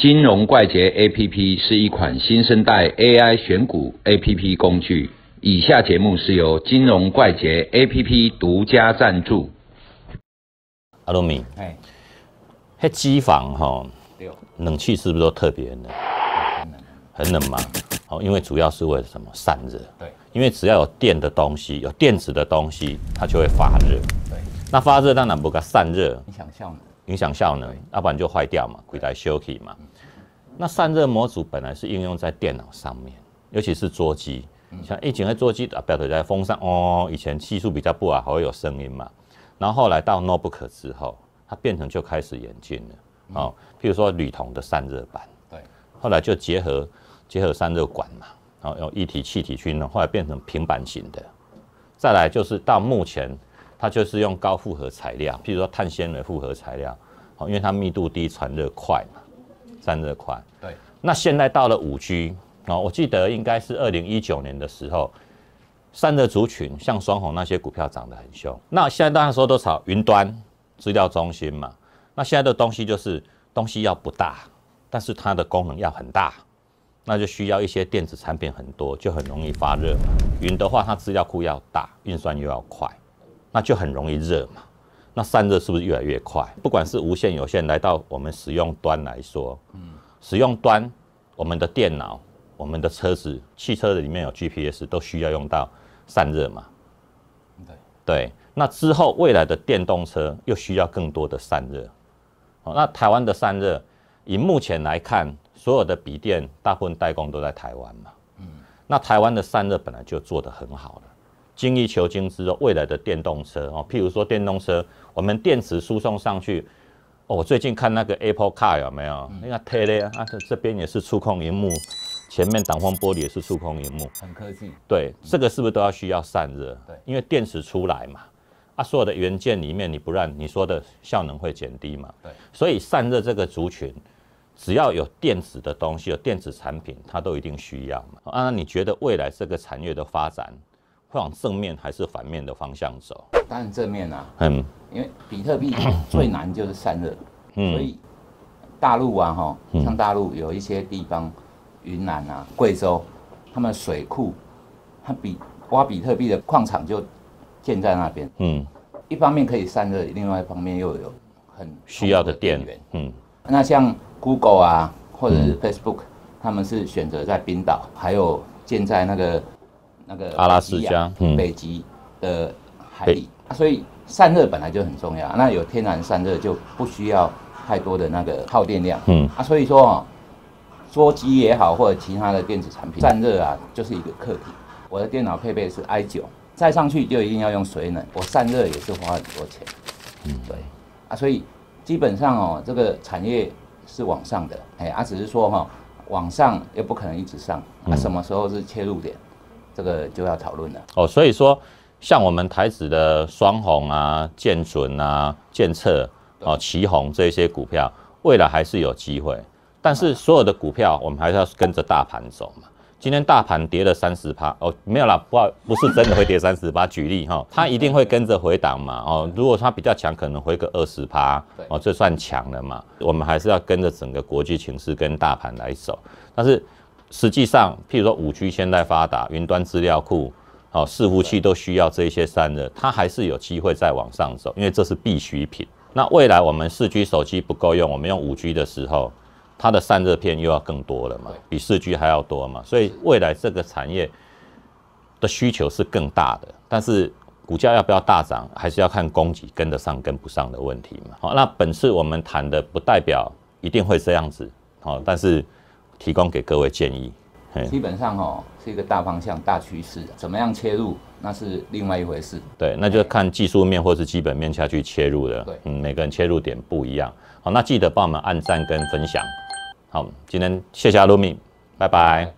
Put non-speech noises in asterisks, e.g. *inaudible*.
金融怪杰 APP 是一款新生代 AI 选股 APP 工具。以下节目是由金融怪杰 APP 独家赞助。阿罗米，哎，迄机房哈，六冷气是不是都特别冷？很冷很冷嘛？哦，因为主要是为了什么？散热。对因为只要有电的东西，有电子的东西，它就会发热。对，那发热当然不该散热，你想效能，影响效能，要不然就坏掉嘛，鬼来休息嘛。那散热模组本来是应用在电脑上面，尤其是桌机，像以前的桌机啊，表头在风扇哦，以前技术比较不好，还会有声音嘛。然后后来到 notebook 之后，它变成就开始演进了哦，譬如说铝铜的散热板，对，后来就结合结合散热管嘛，然后用一体气体去弄，后来变成平板型的。再来就是到目前，它就是用高复合材料，譬如说碳纤维复合材料，好，因为它密度低，传热快嘛，散热快。对，那现在到了五 G 哦，我记得应该是二零一九年的时候，散热族群像双红那些股票涨得很凶。那现在大家说都炒云端资料中心嘛，那现在的东西就是东西要不大，但是它的功能要很大，那就需要一些电子产品很多，就很容易发热嘛。云的话，它资料库要大，运算又要快，那就很容易热嘛。那散热是不是越来越快？不管是无线、有线，来到我们使用端来说，嗯，使用端，我们的电脑、我们的车子、汽车的里面有 GPS，都需要用到散热嘛。对，对，那之后未来的电动车又需要更多的散热。哦，那台湾的散热，以目前来看，所有的笔电大部分代工都在台湾嘛。嗯，那台湾的散热本来就做得很好了。精益求精之后，未来的电动车哦，譬如说电动车，我们电池输送上去。哦，我最近看那个 Apple Car 有没有？那个 Tele 啊，这这边也是触控荧幕，前面挡风玻璃也是触控荧幕。很科技，对，这个是不是都要需要散热？对因为电池出来嘛，啊，所有的元件里面你不让你说的效能会减低嘛，对，所以散热这个族群，只要有电子的东西，有电子产品，它都一定需要嘛。啊，那你觉得未来这个产业的发展会往正面还是反面的方向走？当然正面啊，嗯。因为比特币 *coughs* 最难就是散热，嗯。所以大陆啊哈，嗯。像大陆有一些地方，云南啊、贵州，他们水库，它比挖比特币的矿场就建在那边，嗯，一方面可以散热，另外一方面又有很需要的电源。，嗯。那像 Google 啊，或者是 Facebook，、他们是选择在冰岛，还有建在那个那个阿拉斯加嗯北极的海里，啊所以散热本来就很重要。那有天然散热就不需要太多的那个耗电量，嗯啊，所以说哦，桌机也好，或者其他的电子产品，散热啊就是一个课题。我的电脑配备是 i 九，再上去就一定要用水冷，我散热也是花很多钱。嗯，对，啊，所以基本上哦，这个产业是往上的，哎，啊，只是说哈、往上又不可能一直上，啊，什么时候是切入点，这个就要讨论了。哦，所以说像我们台子的双红啊、建准啊、建策哦、旗红这些股票，未来还是有机会。但是所有的股票，我们还是要跟着大盘走嘛。今天大盘跌了三十趴，哦，没有啦，不，不是真的会跌 *laughs* 三十趴。举例哈，它一定会跟着回档嘛。哦，如果它比较强，可能回个二十趴，哦，这算强了嘛。我们还是要跟着整个国际情势跟大盘来走。但是实际上，譬如说五 G 现在发达，云端资料库，哦，伺服器都需要这一些散热，它还是有机会再往上走，因为这是必需品。那未来我们四 G 手机不够用，我们用五 G 的时候，它的散热片又要更多了嘛，比四 G 还要多嘛，所以未来这个产业的需求是更大的，但是股价要不要大涨，还是要看供给跟得上跟不上的问题嘛。好，那本次我们谈的不代表一定会这样子，好，但是提供给各位建议。嘿基本上哦是一个大方向、大趋势，怎么样切入那是另外一回事。对，那就看技术面或是基本面下去切入的。对嗯，每个人切入点不一样。好，那记得帮我们按赞跟分享。好，今天谢谢阿露米，拜拜